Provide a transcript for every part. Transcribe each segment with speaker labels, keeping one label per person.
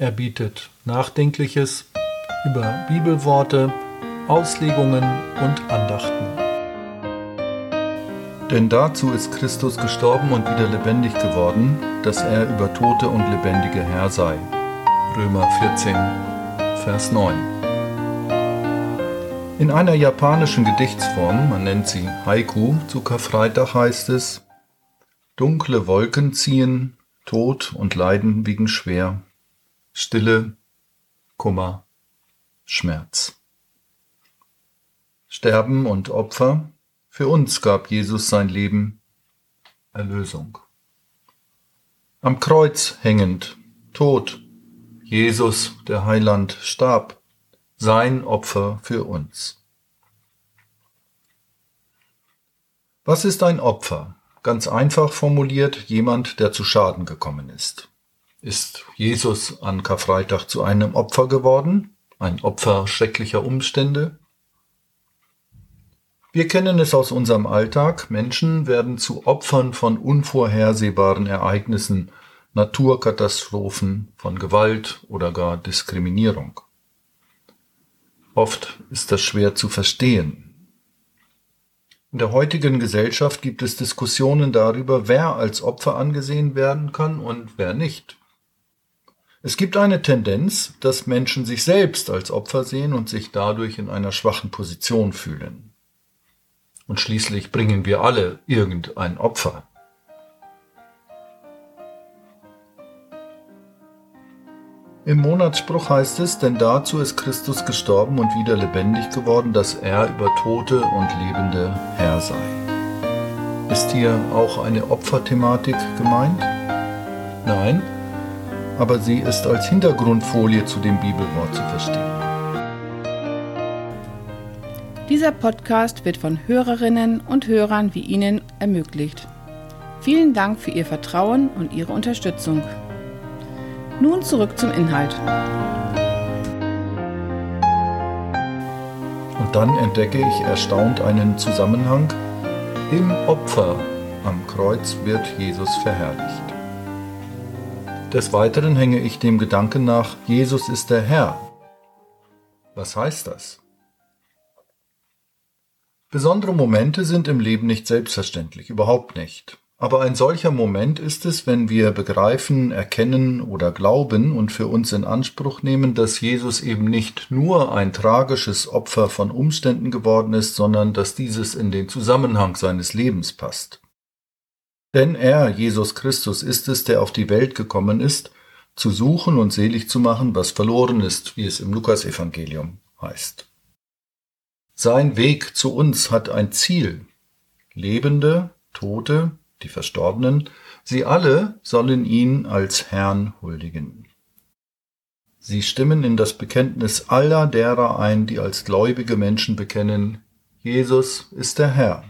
Speaker 1: Er bietet Nachdenkliches über Bibelworte, Auslegungen und Andachten. Denn dazu ist Christus gestorben und wieder lebendig geworden, dass er über Tote und Lebendige Herr sei. Römer 14, Vers 9. In einer japanischen Gedichtsform, man nennt sie Haiku, zu Karfreitag heißt es, Dunkle Wolken ziehen, Tod und Leiden wiegen schwer, Stille, Kummer, Schmerz. Sterben und Opfer, für uns gab Jesus sein Leben, Erlösung. Am Kreuz hängend, tot, Jesus, der Heiland, starb, sein Opfer für uns. Was ist ein Opfer? Ganz einfach formuliert, jemand, der zu Schaden gekommen ist. Ist Jesus an Karfreitag zu einem Opfer geworden? Ein Opfer schrecklicher Umstände? Wir kennen es aus unserem Alltag. Menschen werden zu Opfern von unvorhersehbaren Ereignissen, Naturkatastrophen, von Gewalt oder gar Diskriminierung. Oft ist das schwer zu verstehen. In der heutigen Gesellschaft gibt es Diskussionen darüber, wer als Opfer angesehen werden kann und wer nicht. Es gibt eine Tendenz, dass Menschen sich selbst als Opfer sehen und sich dadurch in einer schwachen Position fühlen. Und schließlich bringen wir alle irgendein Opfer. Im Monatsspruch heißt es, denn dazu ist Christus gestorben und wieder lebendig geworden, dass er über Tote und Lebende Herr sei. Ist hier auch eine Opferthematik gemeint? Nein, aber sie ist als Hintergrundfolie zu dem Bibelwort zu verstehen.
Speaker 2: Dieser Podcast wird von Hörerinnen und Hörern wie Ihnen ermöglicht. Vielen Dank für Ihr Vertrauen und Ihre Unterstützung. Nun zurück zum Inhalt.
Speaker 1: Und dann entdecke ich erstaunt einen Zusammenhang. Im Opfer am Kreuz wird Jesus verherrlicht. Des Weiteren hänge ich dem Gedanken nach, Jesus ist der Herr. Was heißt das? Besondere Momente sind im Leben nicht selbstverständlich, überhaupt nicht. Aber ein solcher Moment ist es, wenn wir begreifen, erkennen oder glauben und für uns in Anspruch nehmen, dass Jesus eben nicht nur ein tragisches Opfer von Umständen geworden ist, sondern dass dieses in den Zusammenhang seines Lebens passt. Denn er, Jesus Christus, ist es, der auf die Welt gekommen ist, zu suchen und selig zu machen, was verloren ist, wie es im Lukasevangelium heißt. Sein Weg zu uns hat ein Ziel. Lebende, Tote, die Verstorbenen, sie alle sollen ihn als Herrn huldigen. Sie stimmen in das Bekenntnis aller derer ein, die als gläubige Menschen bekennen, Jesus ist der Herr.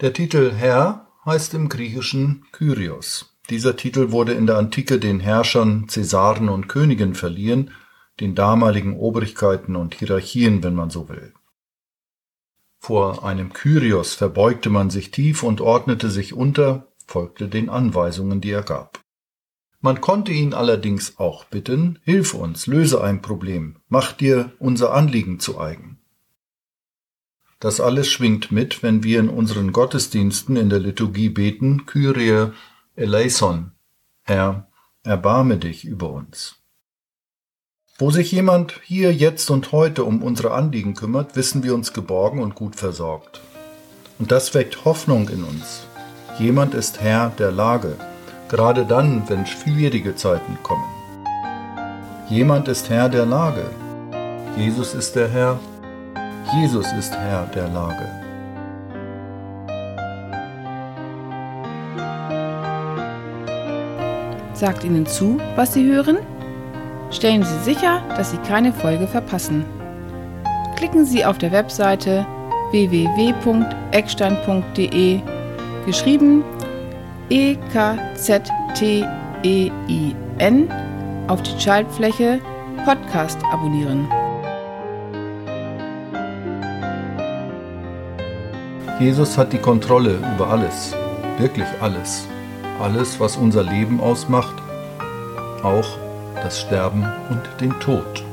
Speaker 1: Der Titel Herr heißt im Griechischen Kyrios. Dieser Titel wurde in der Antike den Herrschern, Cäsaren und Königen verliehen, den damaligen Obrigkeiten und Hierarchien, wenn man so will. Vor einem Kyrios verbeugte man sich tief und ordnete sich unter, folgte den Anweisungen, die er gab. Man konnte ihn allerdings auch bitten, Hilf uns, löse ein Problem, mach dir unser Anliegen zu eigen. Das alles schwingt mit, wenn wir in unseren Gottesdiensten in der Liturgie beten, Kyrie eleison, Herr, erbarme dich über uns. Wo sich jemand hier, jetzt und heute um unsere Anliegen kümmert, wissen wir uns geborgen und gut versorgt. Und das weckt Hoffnung in uns. Jemand ist Herr der Lage, gerade dann, wenn schwierige Zeiten kommen. Jemand ist Herr der Lage. Jesus ist der Herr. Jesus ist Herr der Lage.
Speaker 2: Sagt Ihnen zu, was Sie hören? Stellen Sie sicher, dass Sie keine Folge verpassen. Klicken Sie auf der Webseite www.eckstein.de geschrieben E K Z T E I N auf die Schaltfläche Podcast abonnieren.
Speaker 1: Jesus hat die Kontrolle über alles, wirklich alles, alles, was unser Leben ausmacht, auch das Sterben und den Tod.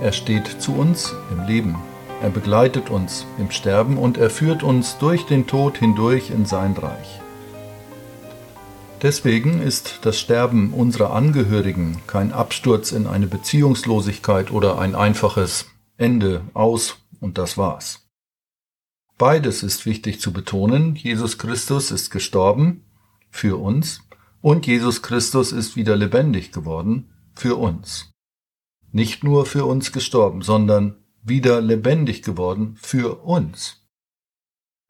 Speaker 1: Er steht zu uns im Leben, er begleitet uns im Sterben und er führt uns durch den Tod hindurch in sein Reich. Deswegen ist das Sterben unserer Angehörigen kein Absturz in eine Beziehungslosigkeit oder ein einfaches Ende aus und das war's. Beides ist wichtig zu betonen. Jesus Christus ist gestorben für uns und Jesus Christus ist wieder lebendig geworden für uns. Nicht nur für uns gestorben, sondern wieder lebendig geworden für uns.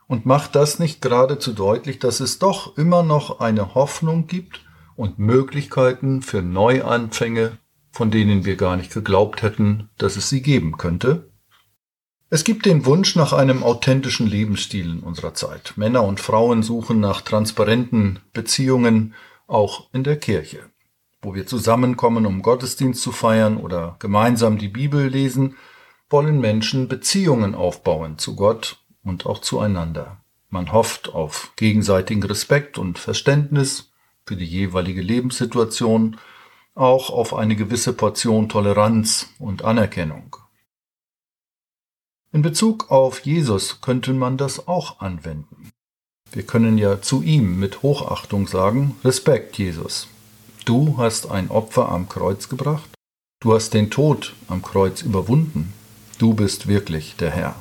Speaker 1: Und macht das nicht geradezu deutlich, dass es doch immer noch eine Hoffnung gibt und Möglichkeiten für Neuanfänge, von denen wir gar nicht geglaubt hätten, dass es sie geben könnte? Es gibt den Wunsch nach einem authentischen Lebensstil in unserer Zeit. Männer und Frauen suchen nach transparenten Beziehungen, auch in der Kirche, wo wir zusammenkommen, um Gottesdienst zu feiern oder gemeinsam die Bibel lesen, wollen Menschen Beziehungen aufbauen zu Gott und auch zueinander. Man hofft auf gegenseitigen Respekt und Verständnis für die jeweilige Lebenssituation, auch auf eine gewisse Portion Toleranz und Anerkennung. In Bezug auf Jesus könnte man das auch anwenden. Wir können ja zu ihm mit Hochachtung sagen, Respekt, Jesus. Du hast ein Opfer am Kreuz gebracht, du hast den Tod am Kreuz überwunden, du bist wirklich der Herr.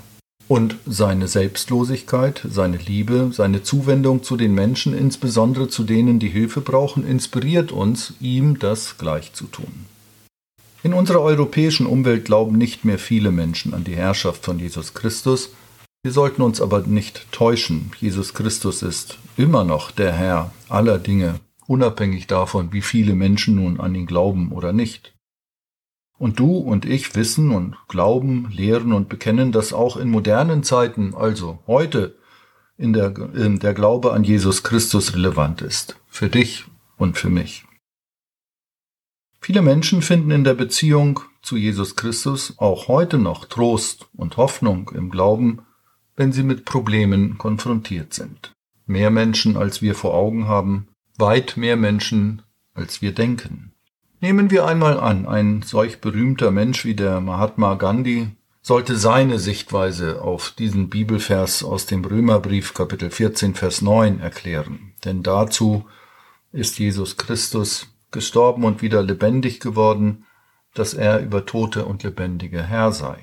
Speaker 1: Und seine Selbstlosigkeit, seine Liebe, seine Zuwendung zu den Menschen, insbesondere zu denen, die Hilfe brauchen, inspiriert uns, ihm das gleich zu tun. In unserer europäischen Umwelt glauben nicht mehr viele Menschen an die Herrschaft von Jesus Christus. Wir sollten uns aber nicht täuschen. Jesus Christus ist immer noch der Herr aller Dinge, unabhängig davon, wie viele Menschen nun an ihn glauben oder nicht. Und du und ich wissen und glauben, lehren und bekennen, dass auch in modernen Zeiten, also heute, in der, in der Glaube an Jesus Christus relevant ist. Für dich und für mich. Viele Menschen finden in der Beziehung zu Jesus Christus auch heute noch Trost und Hoffnung im Glauben, wenn sie mit Problemen konfrontiert sind. Mehr Menschen, als wir vor Augen haben, weit mehr Menschen, als wir denken. Nehmen wir einmal an, ein solch berühmter Mensch wie der Mahatma Gandhi sollte seine Sichtweise auf diesen Bibelvers aus dem Römerbrief Kapitel 14 Vers 9 erklären. Denn dazu ist Jesus Christus gestorben und wieder lebendig geworden, dass er über Tote und Lebendige Herr sei.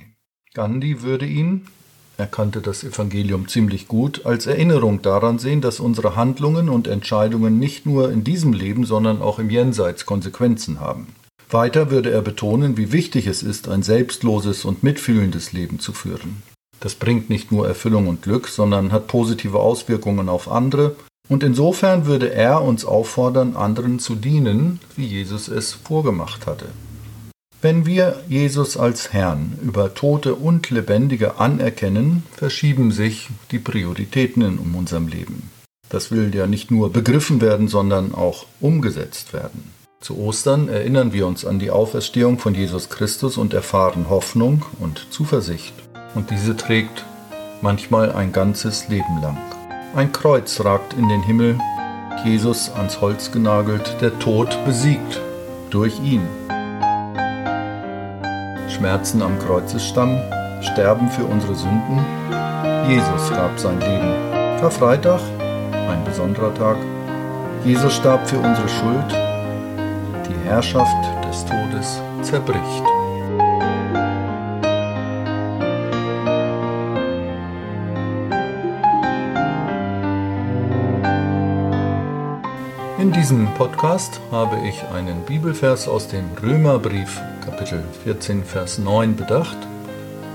Speaker 1: Gandhi würde ihn, er kannte das Evangelium ziemlich gut, als Erinnerung daran sehen, dass unsere Handlungen und Entscheidungen nicht nur in diesem Leben, sondern auch im Jenseits Konsequenzen haben. Weiter würde er betonen, wie wichtig es ist, ein selbstloses und mitfühlendes Leben zu führen. Das bringt nicht nur Erfüllung und Glück, sondern hat positive Auswirkungen auf andere, und insofern würde er uns auffordern, anderen zu dienen, wie Jesus es vorgemacht hatte. Wenn wir Jesus als Herrn über Tote und Lebendige anerkennen, verschieben sich die Prioritäten in unserem Leben. Das will ja nicht nur begriffen werden, sondern auch umgesetzt werden. Zu Ostern erinnern wir uns an die Auferstehung von Jesus Christus und erfahren Hoffnung und Zuversicht. Und diese trägt manchmal ein ganzes Leben lang. Ein Kreuz ragt in den Himmel, Jesus ans Holz genagelt, der Tod besiegt durch ihn. Schmerzen am Kreuzesstamm, Sterben für unsere Sünden. Jesus gab sein Leben. Karfreitag, ein besonderer Tag. Jesus starb für unsere Schuld. Die Herrschaft des Todes zerbricht. In diesem Podcast habe ich einen Bibelvers aus dem Römerbrief Kapitel 14 Vers 9 bedacht,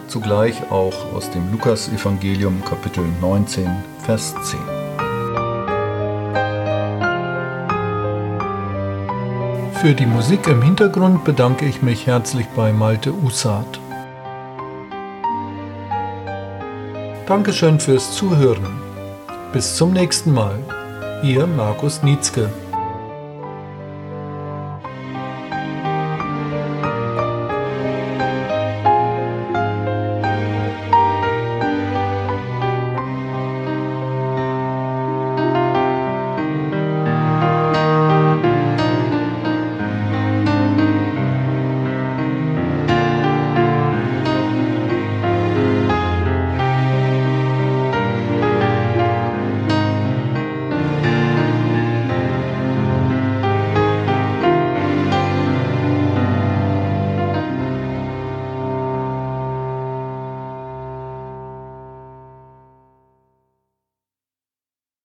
Speaker 1: zugleich auch aus dem Lukas-Evangelium Kapitel 19 Vers 10. Für die Musik im Hintergrund bedanke ich mich herzlich bei Malte Usat. Dankeschön fürs Zuhören. Bis zum nächsten Mal. Ihr Markus Nietzke.